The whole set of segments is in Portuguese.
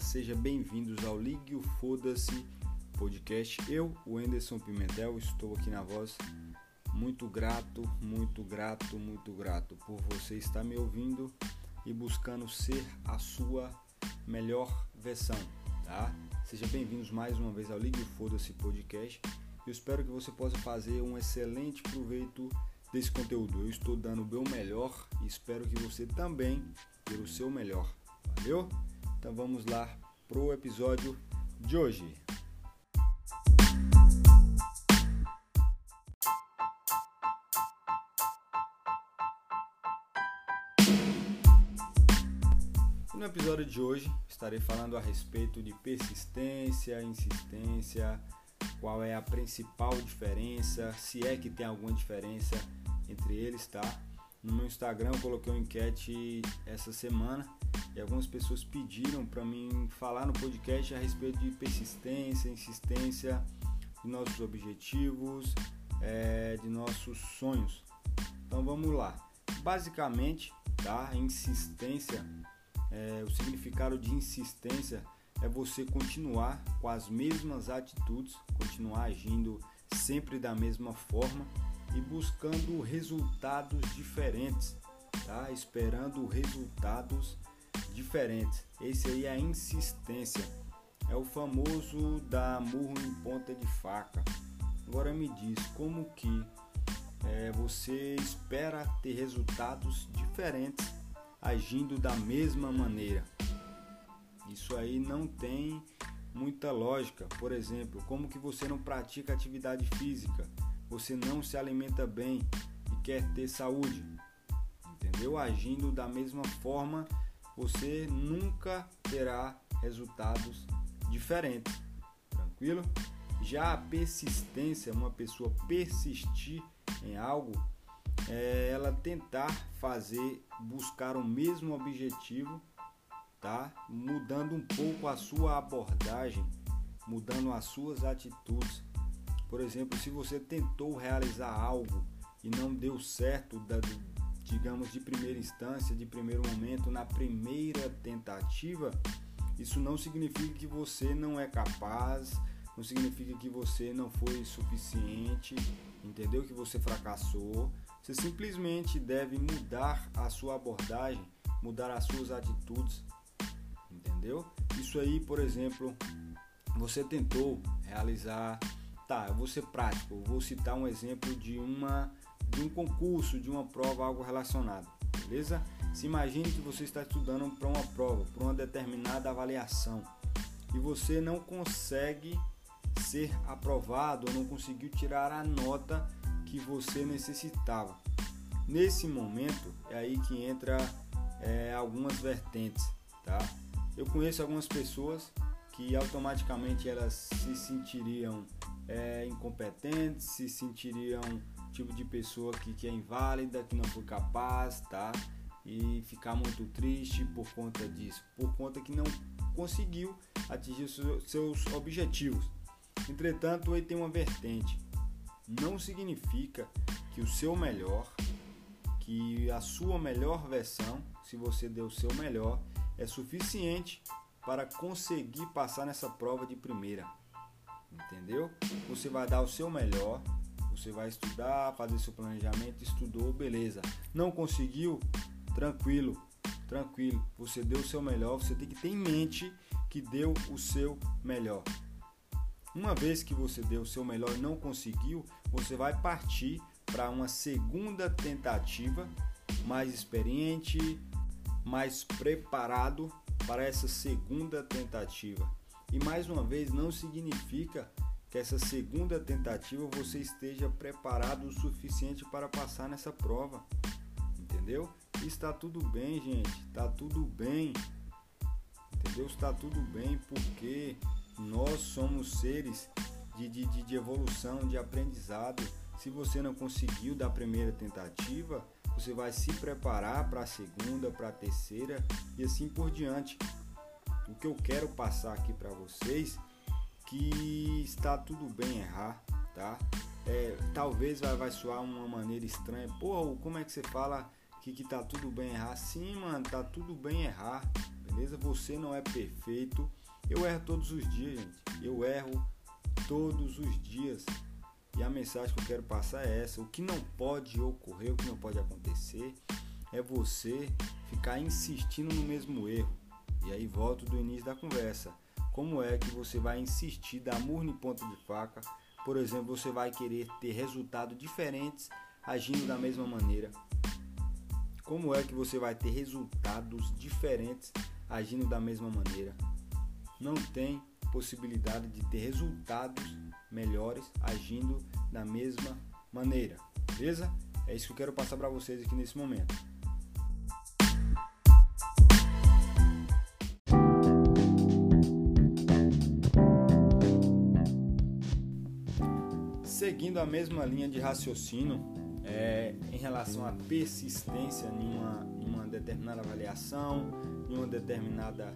Seja bem-vindos ao Ligue o Foda-se podcast. Eu, o Anderson Pimentel, estou aqui na voz. Muito grato, muito grato, muito grato por você estar me ouvindo e buscando ser a sua melhor versão, tá? Seja bem-vindos mais uma vez ao Ligue o Foda-se podcast. Eu espero que você possa fazer um excelente proveito desse conteúdo. Eu estou dando o meu melhor e espero que você também dê o seu melhor. Valeu? Então vamos lá pro episódio de hoje. No episódio de hoje estarei falando a respeito de persistência, insistência, qual é a principal diferença, se é que tem alguma diferença entre eles, tá? No meu Instagram eu coloquei uma enquete essa semana e algumas pessoas pediram para mim falar no podcast a respeito de persistência, insistência, de nossos objetivos, é, de nossos sonhos. Então vamos lá. Basicamente, tá? Insistência, é, o significado de insistência é você continuar com as mesmas atitudes, continuar agindo sempre da mesma forma e buscando resultados diferentes, tá? Esperando resultados diferentes. Esse aí é a insistência. É o famoso dar murro em ponta de faca. Agora me diz como que é, você espera ter resultados diferentes agindo da mesma maneira. Isso aí não tem muita lógica. Por exemplo, como que você não pratica atividade física? Você não se alimenta bem e quer ter saúde? Entendeu? Agindo da mesma forma você nunca terá resultados diferentes. Tranquilo? Já a persistência, uma pessoa persistir em algo, é ela tentar fazer, buscar o mesmo objetivo, tá? Mudando um pouco a sua abordagem, mudando as suas atitudes. Por exemplo, se você tentou realizar algo e não deu certo digamos, de primeira instância, de primeiro momento, na primeira tentativa, isso não significa que você não é capaz, não significa que você não foi suficiente, entendeu? Que você fracassou. Você simplesmente deve mudar a sua abordagem, mudar as suas atitudes, entendeu? Isso aí, por exemplo, você tentou realizar. Tá, eu vou ser prático, vou citar um exemplo de uma de um concurso, de uma prova, algo relacionado, beleza? Se imagine que você está estudando para uma prova, para uma determinada avaliação e você não consegue ser aprovado ou não conseguiu tirar a nota que você necessitava. Nesse momento é aí que entra é, algumas vertentes, tá? Eu conheço algumas pessoas que automaticamente elas se sentiriam é, incompetentes, se sentiriam tipo de pessoa que, que é inválida, que não foi capaz, tá? E ficar muito triste por conta disso, por conta que não conseguiu atingir seus objetivos. Entretanto, ele tem uma vertente. Não significa que o seu melhor, que a sua melhor versão, se você deu o seu melhor, é suficiente para conseguir passar nessa prova de primeira. Entendeu? Você vai dar o seu melhor, você vai estudar, fazer seu planejamento, estudou, beleza. Não conseguiu? Tranquilo, tranquilo. Você deu o seu melhor, você tem que ter em mente que deu o seu melhor. Uma vez que você deu o seu melhor e não conseguiu, você vai partir para uma segunda tentativa, mais experiente, mais preparado para essa segunda tentativa. E mais uma vez, não significa que essa segunda tentativa você esteja preparado o suficiente para passar nessa prova. Entendeu? Está tudo bem, gente. Está tudo bem. Entendeu? Está tudo bem porque nós somos seres de, de, de evolução, de aprendizado. Se você não conseguiu da primeira tentativa, você vai se preparar para a segunda, para a terceira e assim por diante. O que eu quero passar aqui para vocês que está tudo bem errar, tá? É, talvez vai, vai soar uma maneira estranha. Pô, como é que você fala que, que tá tudo bem errar? Sim, mano, tá tudo bem errar, beleza? Você não é perfeito. Eu erro todos os dias, gente. Eu erro todos os dias. E a mensagem que eu quero passar é essa: o que não pode ocorrer, o que não pode acontecer, é você ficar insistindo no mesmo erro. E aí volto do início da conversa. Como é que você vai insistir, dar murro em ponta de faca? Por exemplo, você vai querer ter resultados diferentes agindo da mesma maneira. Como é que você vai ter resultados diferentes agindo da mesma maneira? Não tem possibilidade de ter resultados melhores agindo da mesma maneira. Beleza? É isso que eu quero passar para vocês aqui nesse momento. Seguindo a mesma linha de raciocínio, é, em relação à persistência em uma, em uma determinada avaliação, em uma determinada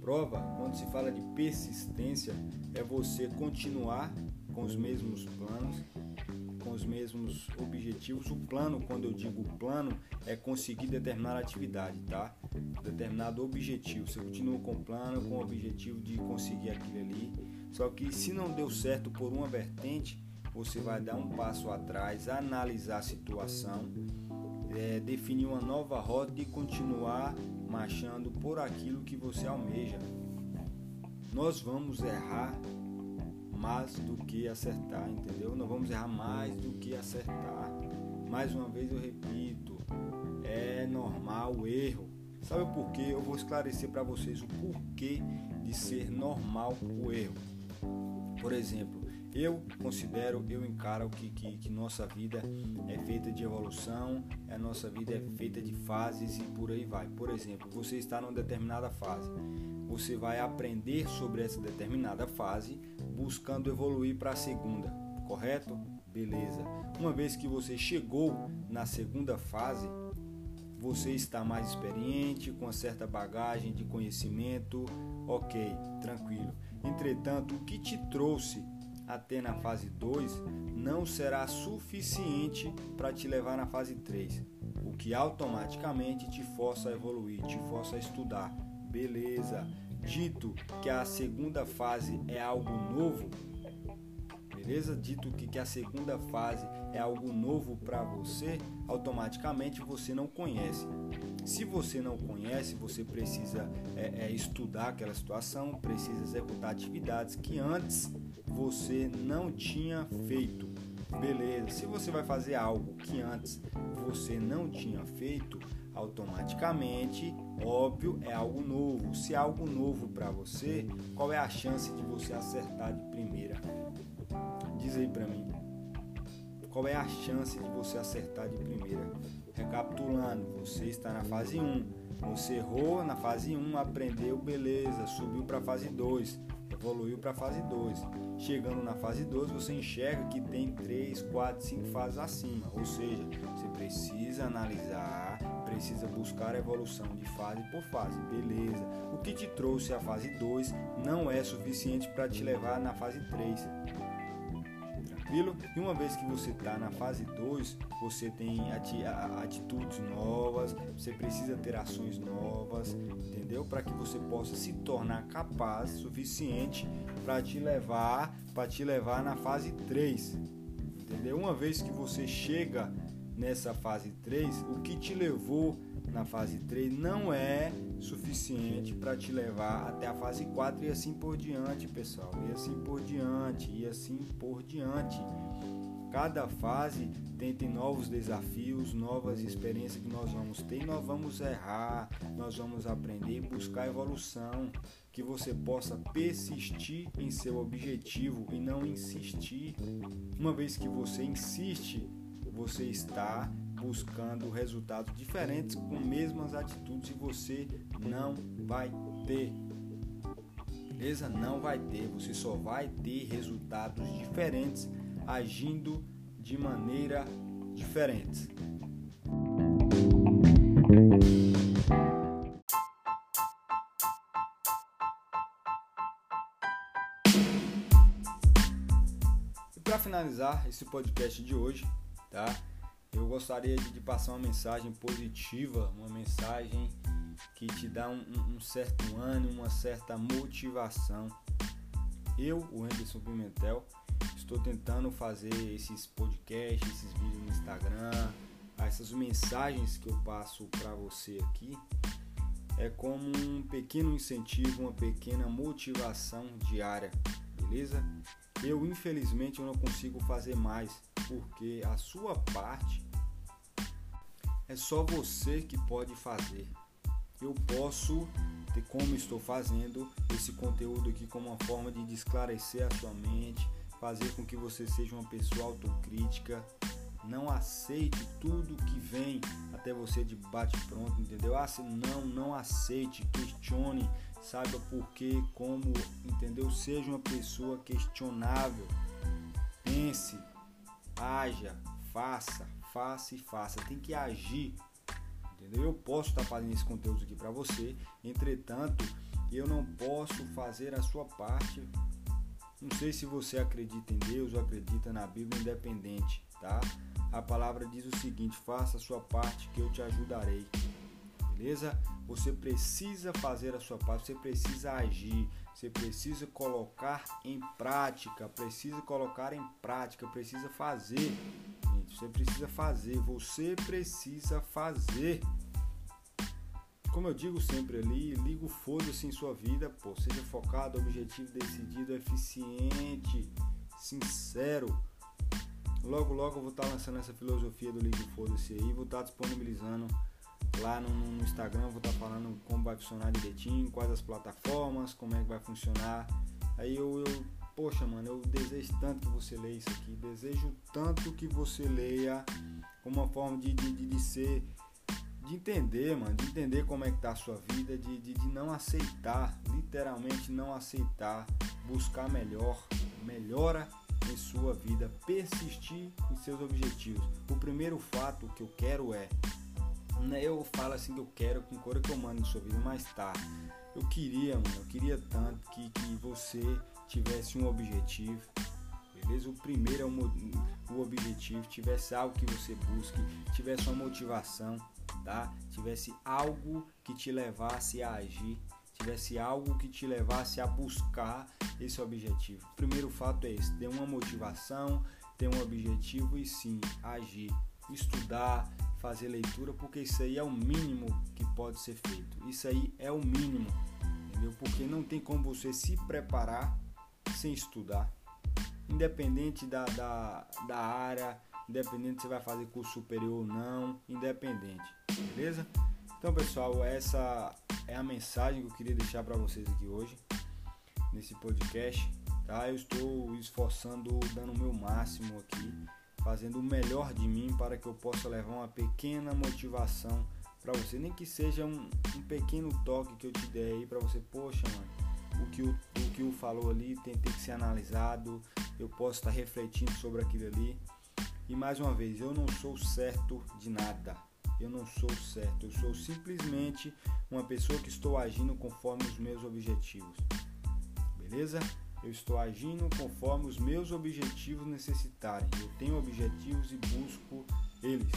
prova, quando se fala de persistência, é você continuar com os mesmos planos, com os mesmos objetivos. O plano, quando eu digo plano, é conseguir determinada atividade, tá? Determinado objetivo. Você continua com o plano, com o objetivo de conseguir aquilo ali. Só que se não deu certo por uma vertente, você vai dar um passo atrás, analisar a situação, é, definir uma nova rota e continuar marchando por aquilo que você almeja. Nós vamos errar mais do que acertar, entendeu? Nós vamos errar mais do que acertar. Mais uma vez eu repito, é normal o erro. Sabe por quê? Eu vou esclarecer para vocês o porquê de ser normal o erro. Por exemplo, eu considero, eu encaro que, que, que, nossa vida é feita de evolução, a nossa vida é feita de fases e por aí vai. Por exemplo, você está numa determinada fase, você vai aprender sobre essa determinada fase, buscando evoluir para a segunda, correto? Beleza. Uma vez que você chegou na segunda fase, você está mais experiente, com uma certa bagagem de conhecimento, ok, tranquilo. Entretanto, o que te trouxe até na fase 2 não será suficiente para te levar na fase 3, o que automaticamente te força a evoluir, te força a estudar. Beleza. Dito que a segunda fase é algo novo, beleza? Dito que, que a segunda fase é algo novo para você, automaticamente você não conhece. Se você não conhece, você precisa é, é, estudar aquela situação, precisa executar atividades que antes você não tinha feito. Beleza, se você vai fazer algo que antes você não tinha feito, automaticamente, óbvio, é algo novo. Se é algo novo para você, qual é a chance de você acertar de primeira? Diz aí para mim. Qual é a chance de você acertar de primeira? Recapitulando, você está na fase 1. Você errou na fase 1, aprendeu, beleza, subiu para a fase 2 evoluiu para a fase 2. Chegando na fase 2, você enxerga que tem 3, 4, 5 fases acima, ou seja, você precisa analisar, precisa buscar a evolução de fase por fase, beleza. O que te trouxe a fase 2 não é suficiente para te levar na fase 3 tranquilo? E uma vez que você está na fase 2, você tem atitudes novas, você precisa ter ações novas, entendeu? Para que você possa se tornar capaz suficiente para te levar, para te levar na fase 3. Entendeu? Uma vez que você chega nessa fase 3, o que te levou na fase 3 não é suficiente para te levar até a fase 4 e assim por diante, pessoal. E assim por diante, e assim por diante. Cada fase tem, tem novos desafios, novas experiências que nós vamos ter nós vamos errar, nós vamos aprender e buscar evolução, que você possa persistir em seu objetivo e não insistir. Uma vez que você insiste, você está buscando resultados diferentes com mesmas atitudes e você não vai ter. Beleza? Não vai ter. Você só vai ter resultados diferentes agindo de maneira diferente. E para finalizar esse podcast de hoje, tá? Eu gostaria de, passar uma mensagem positiva, uma mensagem que te dá um, um certo ânimo, uma certa motivação. Eu, o Anderson Pimentel, estou tentando fazer esses podcasts, esses vídeos no Instagram, essas mensagens que eu passo para você aqui é como um pequeno incentivo, uma pequena motivação diária, beleza? Eu infelizmente eu não consigo fazer mais, porque a sua parte é só você que pode fazer. Eu posso ter como estou fazendo esse conteúdo aqui como uma forma de esclarecer a sua mente, fazer com que você seja uma pessoa autocrítica, não aceite tudo que vem até você de bate pronto, entendeu? Ah, não, não aceite, questione, saiba por quê, como, entendeu? Seja uma pessoa questionável. Pense, haja, faça, faça e faça. Tem que agir, entendeu? Eu posso estar fazendo esse conteúdo aqui para você, entretanto, eu não posso fazer a sua parte. Não sei se você acredita em Deus ou acredita na Bíblia independente, tá? a palavra diz o seguinte: faça a sua parte que eu te ajudarei. Beleza? Você precisa fazer a sua parte, você precisa agir, você precisa colocar em prática, precisa colocar em prática, precisa fazer. Gente, você precisa fazer, você precisa fazer. Como eu digo sempre ali, liga o foda-se em sua vida, pô, seja focado, objetivo, decidido, eficiente, sincero Logo, logo eu vou estar tá lançando essa filosofia do Ligue Foda-se aí, vou estar tá disponibilizando lá no, no, Instagram, vou estar tá falando como vai funcionar direitinho, quais as plataformas, como é que vai funcionar. Aí eu, eu poxa, mano, eu desejo tanto que você leia isso aqui, desejo tanto que você leia como uma forma de, de, de, de ser, de entender, mano, de entender como é que tá a sua vida, de, de, de não aceitar, literalmente não aceitar, buscar melhor, melhora em sua vida, persistir em seus objetivos. O primeiro fato que eu quero é, eu falo assim que eu quero com cor que eu mando em sua vida, mas tá. Eu queria, mano, eu queria tanto que, que você tivesse um objetivo, beleza? O primeiro é o, o objetivo, tivesse algo que você busque, tivesse uma motivação, tá? Tivesse algo que te levasse a agir, tivesse algo que te levasse a buscar esse objetivo. O primeiro fato é esse: ter uma motivação, ter um objetivo e sim agir, estudar, fazer leitura, porque isso aí é o mínimo que pode ser feito. Isso aí é o mínimo, entendeu? Porque não tem como você se preparar sem estudar, independente da, da, da área, independente se vai fazer curso superior ou não, independente, beleza? Então, pessoal, essa é a mensagem que eu queria deixar para vocês aqui hoje, nesse podcast. Tá? Eu estou esforçando, dando o meu máximo aqui, fazendo o melhor de mim para que eu possa levar uma pequena motivação para você, nem que seja um, um, pequeno toque que eu te dei aí para você, poxa, mano, o que o, o que o falou ali tem, tem que ser analisado, eu posso estar refletindo sobre aquilo ali. E mais uma vez, eu não sou certo de nada eu não sou certo, eu sou simplesmente uma pessoa que estou agindo conforme os meus objetivos. Beleza? Eu estou agindo conforme os meus objetivos necessitarem. Eu tenho objetivos e busco eles.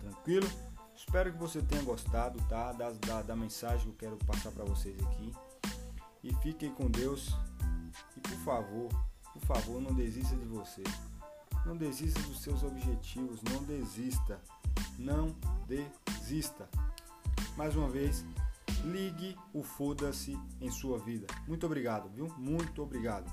Tranquilo? Espero que você tenha gostado tá? da, da, da mensagem que eu quero passar para vocês aqui. E fiquem com Deus. E por favor, por favor, não desista de você. Não desista dos seus objetivos. Não desista não desista. Mais uma vez, ligue o foda-se em sua vida. Muito obrigado, viu? Muito obrigado.